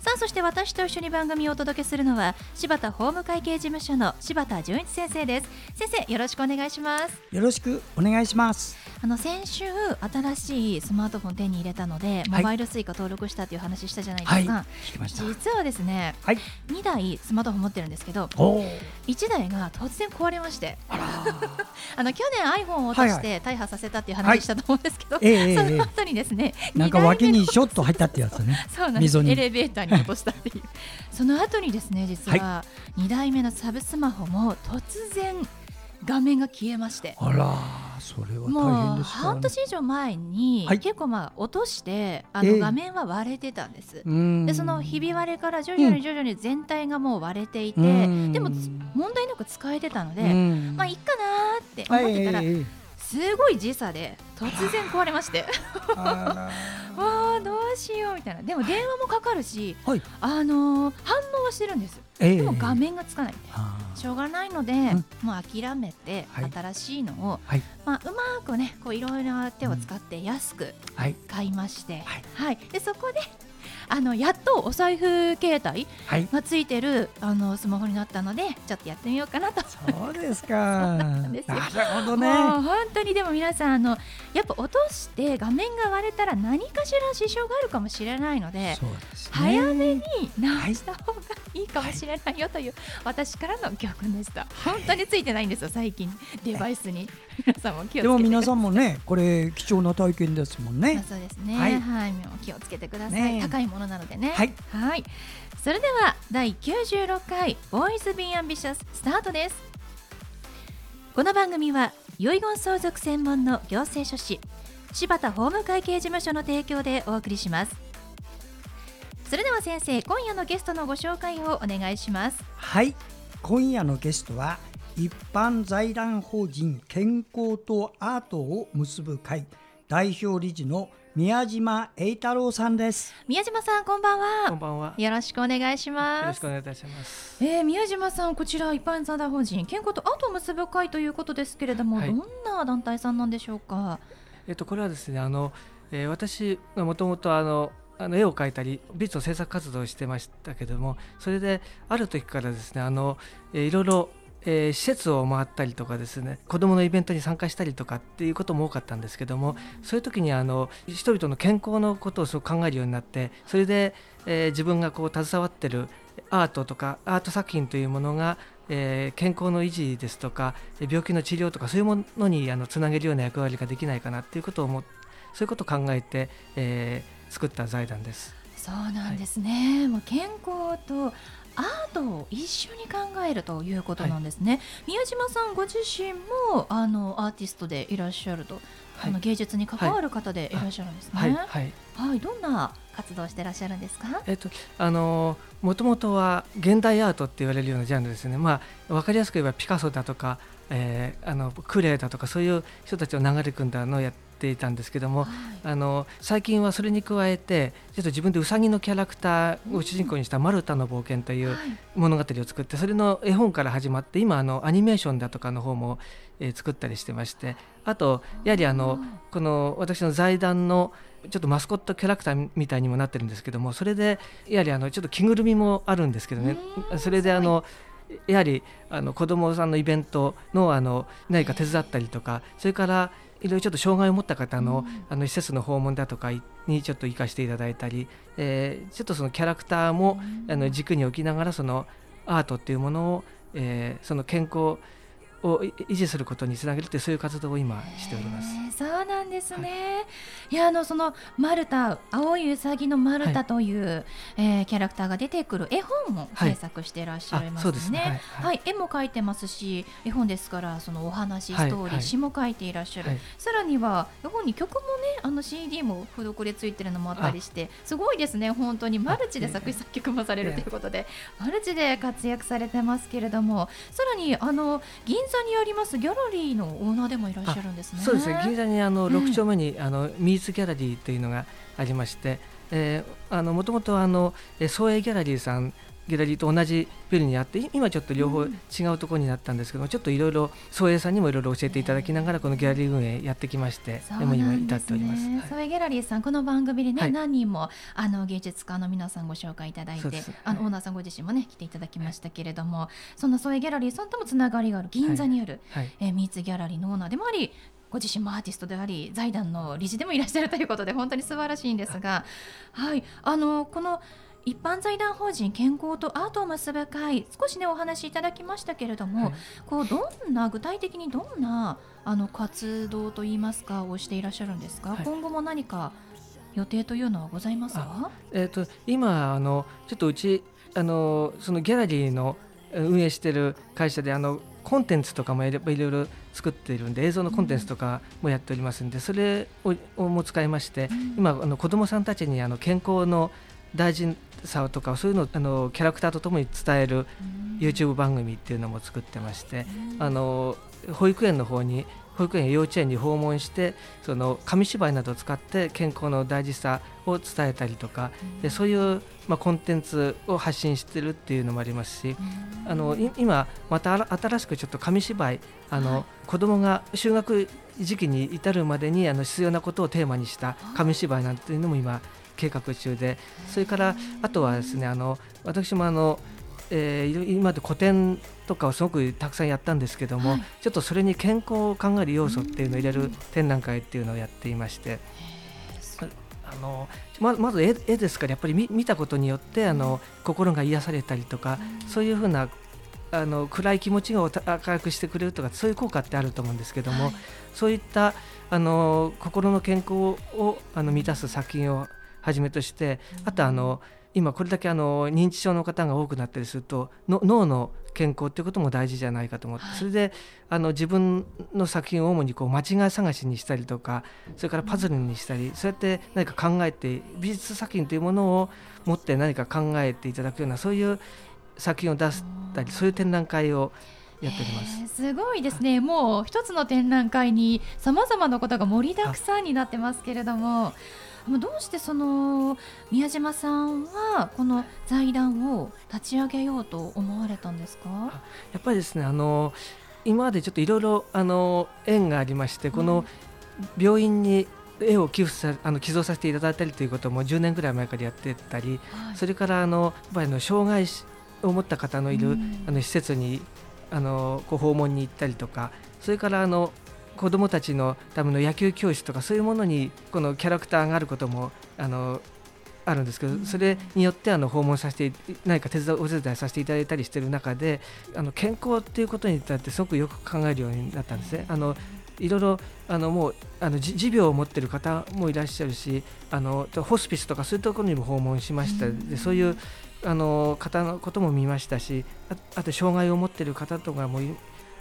さあそして私と一緒に番組をお届けするのは柴田法務会計事務所の柴田純一先生です。先生よろしくお願いします。よろしくお願いします。あの先週新しいスマートフォン手に入れたので、モバイルスイカ登録したという話したじゃないですか、はい、実はですね、はい、2台スマートフォン持ってるんですけど1台が突然壊れまして。あ の去年 iPhone を落として大破させたっていう話したと思うんですけど、はい。はい、その後にですね、えー、なんか脇にショット入ったってやつね。そうなんです。エレベーターに落としたっていうその後にですね実は2台目のサブスマホも突然画面が消えまして。あらそれは大変です、ね、半年以上前に、はい、結構まあ落としてあの画面は割れてたんです、えー、でそのひび割れから徐々に徐々に全体がもう割れていて、うん、でも問題なく使えてたので、まあいいかなって思ってたら、すごい時差で突然壊れまして。あ あどうしようみたいな。でも電話もかかるし、はい、あのー、反応はしてるんです、えー、でも画面がつかないしょうがないので、うん、もう諦めて新しいのを、はい、まあ、うまくねこういろいろな手を使って安く買いまして、はい、はい、でそこであのやっとお財布携帯がついてる、はい、あのスマホになったのでちょっとやってみようかなと。そうですか。なるほどね。本当にでも皆さんあのやっぱ落として画面が割れたら何かしら支障があるかもしれないので、ね、早めに直した方がいいかもしれないよという、私からの教訓でした、本当についてないんですよ最近。デバイスに。皆さんも気をつけてでも皆さんもねこれ貴重な体験ですもんね。そうですね。はい、はい、気をつけてください、ね、高いものなのでね。はい、はい、それでは第96回ボーイズビーアンビシャススタートです。この番組は遺言相続専門の行政書士柴田法務会計事務所の提供でお送りします。それでは先生今夜のゲストのご紹介をお願いします。はい。今夜のゲストは一般財団法人健康とアートを結ぶ会代表理事の宮島栄太郎さんです。宮島さんこんばんは。こんばんは。よろしくお願いします。よろしくお願いいたします。えー、宮島さんこちら一般財団法人健康とアートを結ぶ会ということですけれども、はい、どんな団体さんなんでしょうか？えっとこれはですねあの、えー、私がもともとあのあの絵を描いたり美術の制作活動をしてましたけどもそれである時からですねあの、えー、いろいろえー、施設を回ったりとかですね子どものイベントに参加したりとかっていうことも多かったんですけどもそういう時にあの人々の健康のことをすごく考えるようになってそれで、えー、自分がこう携わってるアートとかアート作品というものが、えー、健康の維持ですとか病気の治療とかそういうものにあのつなげるような役割ができないかなっていうことを思そういうことを考えて、えー、作った財団です。そうなんですね、はい、もう健康とアートを一緒に考えるということなんですね、はい、宮島さんご自身もあのアーティストでいらっしゃると、はい、あの芸術に関わる方でいらっしゃるんですね。はい、どんな活動してらっしゃるんですか？えっと、あのもともとは現代アートって言われるようなジャンルですね。まあ、わかりやすく言えばピカソだとか、えー、あのクレーだとか、そういう人たちを流れ組んだのをやっていたんですけども、はい、あの最近はそれに加えてちょっと自分でうさぎのキャラクターを主人公にした「マルタの冒険」という物語を作ってそれの絵本から始まって今あのアニメーションだとかの方も、えー、作ったりしてましてあとやはりあのこの私の財団のちょっとマスコットキャラクターみたいにもなってるんですけどもそれでやはりあのちょっと着ぐるみもあるんですけどね。それであのやはりあの子どもさんのイベントのあの何か手伝ったりとかそれからいろいろちょっと障害を持った方の,、あの施設の訪問だとかにちょっと生かしていただいたり、えー、ちょっとそのキャラクターも、あの軸に置きながらそのアートっていうものを、えー、その健康を維持することにつなげるというそういう活動を今しております。そうなんですね。はい、いやあのそのマルタ青いうさぎのマルタという、はい、えー、キャラクターが出てくる絵本も制作していらっしゃいますね。はい、ね。はい、絵も描いてますし絵本ですからそのお話ストーリー、詩も書いていらっしゃる。さらには絵本に曲もねあの CD も付録でついてるのもあったりしてすごいですね。本当にマルチで作詞作曲もされるということでマルチで活躍されてますけれどもさらにあの銀座にありますギャラリーのオーナーでもいらっしゃるんですね。そうですね銀座にあの6丁目に、あのミーツギャラリーというのがありまして、えー、あのもともとあの総営ギャラリーさんギャラリーと同じビルにあって今ちょっと両方違うところになったんですけども、ちょっといろいろ総営さんにもいろいろ教えていただきながらこのギャラリー運営やってきましてでも今至っております。総営ギャラリーさんこの番組でね、はい、何人もあの芸術家の皆さんご紹介いただいてあのオーナーさんご自身もね来ていただきましたけれども、そんな総営ギャラリーさんともつながりがある銀座にある、はい。はい、えー、ミーツギャラリーのオーナーでもありご自身もアーティストであり財団の理事でもいらっしゃるということで本当に素晴らしいんですが、はい、あのこの一般財団法人健康とアートを結ぶ会少しねお話しいただきましたけれども、はい、こうどんな具体的にどんなあの活動といいますかをしていらっしゃるんですか、はい、今後も何か予定というのはございますか？えーと、今あのちょっとうちあのそのギャラリーの運営している会社であのコンテンツとかもいろいろ作っているんで映像のコンテンツとかもやっておりますんでそれをも使いまして今あの子どもさんたちにあの健康の大事さとかそういうのをあのキャラクターとともに伝える YouTube 番組っていうのも作ってましてあの保育園の方に保育園や幼稚園に訪問してその紙芝居などを使って健康の大事さを伝えたりとかでそういう、まあ、コンテンツを発信してるっていうのもありますしあの今また新しくちょっと紙芝居あの、はい、子どもが就学時期に至るまでにあの必要なことをテーマにした紙芝居なんていうのも今計画中でそれからあとはですねあの私もあのえー、今まで古典とかをすごくたくさんやったんですけども、はい、ちょっとそれに健康を考える要素っていうのを入れる展覧会っていうのをやっていまして。あのままず絵絵ですからやっぱり見見たことによってあの心が癒されたりとか、そういうふうなあの暗い気持ちが明るくしてくれるとかそういう効果ってあると思うんですけども、はい、そういったあの心の健康をあの満たす作品をはじめとしてあとあの今これだけあの認知症の方が多くなったりすると脳の健康っていうことも大事じゃないかと思って、はい、それであの自分の作品を主にこう間違い探しにしたりとかそれからパズルにしたりそうやって何か考えて美術作品というものを持って何か考えていただくようなそういう作品を出したりそういう展覧会をやっております。すごいですね。もう一つの展覧会にさまざまなことが盛りだくさんになってますけれども。どうしてその宮島さんはこの財団を立ち上げようと思われたんですか？やっぱりですねあの今までちょっといろいろあの縁がありましてこの病院に絵を寄付さあの寄贈させていただいたりということも10年ぐらい前からやってたり、はい、それからあのやっぱりの障害を持った方のいる、あの施設にあのご訪問に行ったりとかそれからあの子どもたちのための野球教室とかそういうものにこのキャラクターがあることもあのあるんですけどそれによってあの訪問させて何か手伝お手伝いさせていただいたりしている中であの健康っていうことについてすごくよく考えるようになったんですね。あのいろいろあのもうあの持病を持っている方もいらっしゃるしあのホスピスとかそういうところにも訪問しました、でそういうあの方のことも見ましたしあと障害を持っている方とかも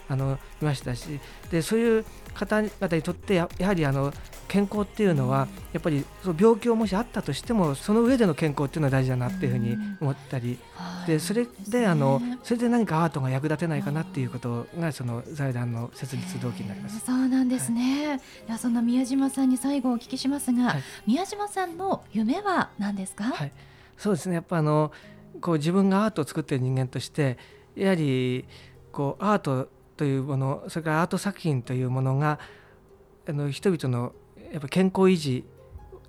あのいましたしでそういう方々にとってやはりあの健康っていうのはやっぱりその病気をもしあったとしてもその上での健康っていうのは大事だなっていうふうに思ったり、でそれであのそれで何かアートが役立てないかなっていうことがその財団の設立動機になります。そうなんですね。はい、その宮島さんに最後お聞きしますが、はい、宮島さんの夢は何ですか？はい、そうですね。やっぱあのこう自分がアートを作っている人間としてやはりこうアートというものそれからアート作品というものがあの人々のやっぱ健康維持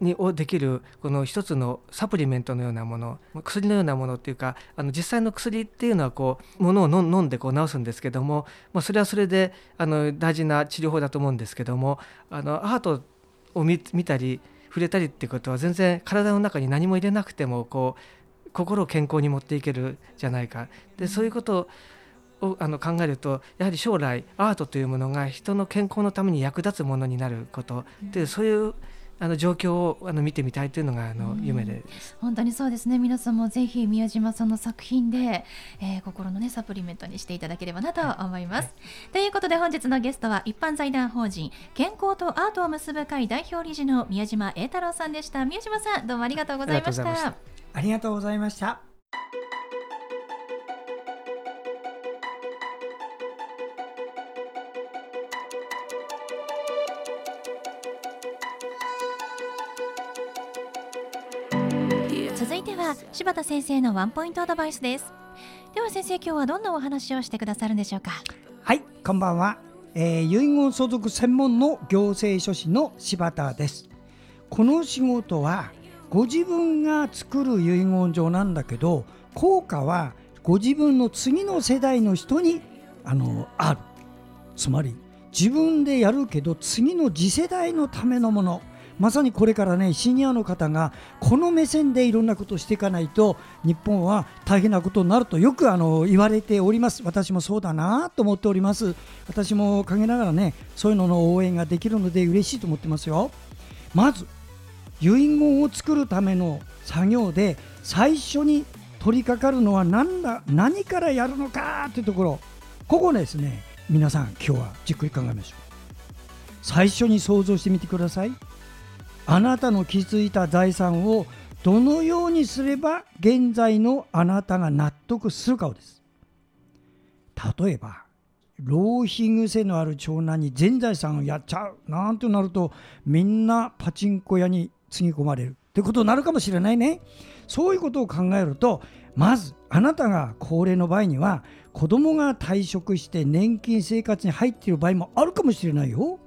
にをできるこの一つのサプリメントのようなもの薬のようなものっていうかあの実際の薬っていうのはこうものを飲んでこう治すんですけども、まあ、それはそれであの大事な治療法だと思うんですけどもあのアートを見たり触れたりっていうことは全然体の中に何も入れなくてもこう心を健康に持っていけるじゃないか。でそういうことををあの考えるとやはり将来アートというものが人の健康のために役立つものになること。でそういうあの状況をあの見てみたいというのがあの夢です、本当にそうですね。皆さんもぜひ宮島さんの作品で、えー、心のねサプリメントにしていただければなと思います、はい、ということで本日のゲストは一般財団法人健康とアートを結ぶ会代表理事の宮島栄太郎さんでした。宮島さんどうもありがとうございました。ありがとうございました柴田先生のワンポイントアドバイスです。では先生今日はどんなお話をしてくださるんでしょうか？はいこんばんは、えー、遺言相続専門の行政書士の柴田です。この仕事はご自分が作る遺言状なんだけど効果はご自分の次の世代の人にあのある。つまり自分でやるけど次の次世代のためのもの。まさにこれからねシニアの方がこの目線でいろんなことをしていかないと日本は大変なことになるとよくあの言われております。私もそうだなと思っております。私も陰ながらねそういうのの応援ができるので嬉しいと思ってますよ。まず遺言を作るための作業で最初に取り掛かるのは何だ何からやるのかというところ。ここですね皆さん今日はじっくり考えましょう。最初に想像してみてください。あなたの築いた財産をどのようにすれば現在のあなたが納得するかをです。例えば浪費癖のある長男に全財産をやっちゃうなんてなるとみんなパチンコ屋につぎ込まれるってことになるかもしれないね。そういうことを考えるとまずあなたが高齢の場合には子供が退職して年金生活に入っている場合もあるかもしれないよ。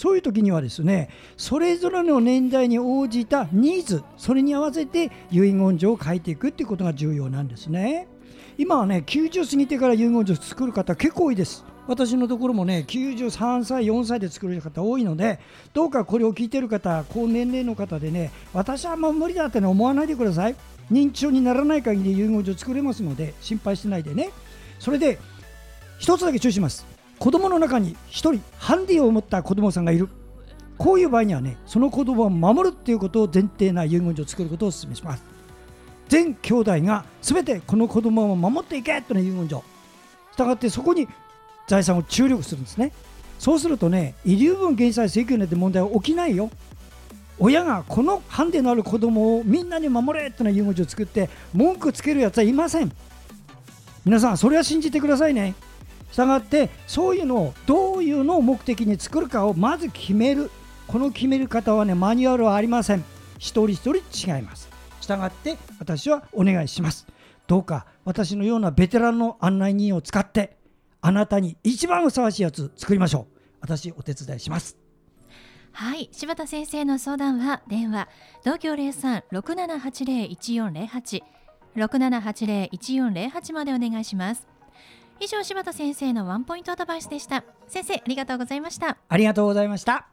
そういう時にはですねそれぞれの年代に応じたニーズそれに合わせて遺言状を書いていくっていうことが重要なんですね。今はね90過ぎてから遺言状作る方結構多いです。私のところもね93歳4歳で作る方多いのでどうかこれを聞いてる方高年齢の方でね私はもう無理だって、ね、思わないでください。認知症にならない限り遺言状作れますので心配しないでね。それで一つだけ注意します。子供の中に1人ハンディを持った子供さんがいる。こういう場合にはねその子供を守るっていうことを前提な遺言状を作ることをお勧めします。全兄弟が全てこの子供を守っていけという遺言状。したがってそこに財産を注力するんですね。そうするとね遺留分減債請求なんて問題は起きないよ。親がこのハンデのある子供をみんなに守れっていう遺言状を作って文句つけるやつはいません。皆さんそれは信じてくださいね。したがってそういうのをどういうのを目的に作るかをまず決める。この決める方はねマニュアルはありません。一人一人違います。したがって私はお願いします。どうか私のようなベテランの案内人を使ってあなたに一番ふさわしいやつ作りましょう。私お手伝いします。はい柴田先生の相談は電話東京03-6780-1408 6780-1408までお願いします。以上柴田先生のワンポイントアドバイスでした。先生ありがとうございました。ありがとうございました。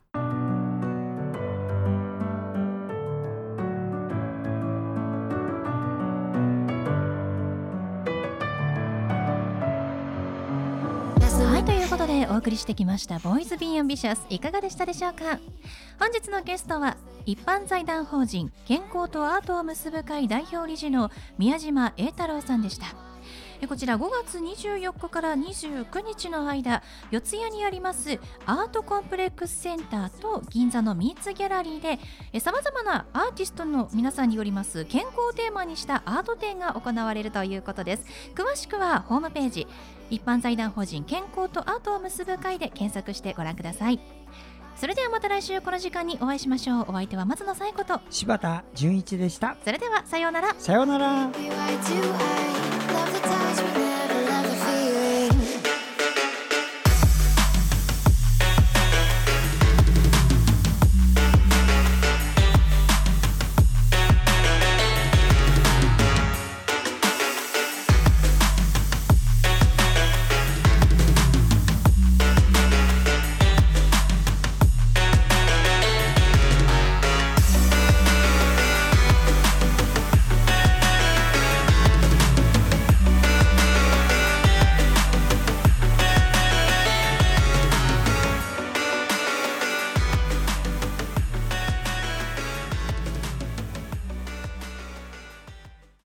はいということでお送りしてきましたボーイズビーアンビシャス。いかがでしたでしょうか？本日のゲストは一般財団法人健康とアートを結ぶ会代表理事の宮島栄太郎さんでしたこちら5月24日から29日の間四谷にありますアートコンプレックスセンターと銀座のミーツギャラリーでさまざまなアーティストの皆さんによります健康をテーマにしたアート展が行われるということです。詳しくはホームページ一般財団法人健康とアートを結ぶ会で検索してご覧ください。それではまた来週この時間にお会いしましょう。お相手は松野紗友子と柴田純一でした。それではさようなら。さようなら love the times we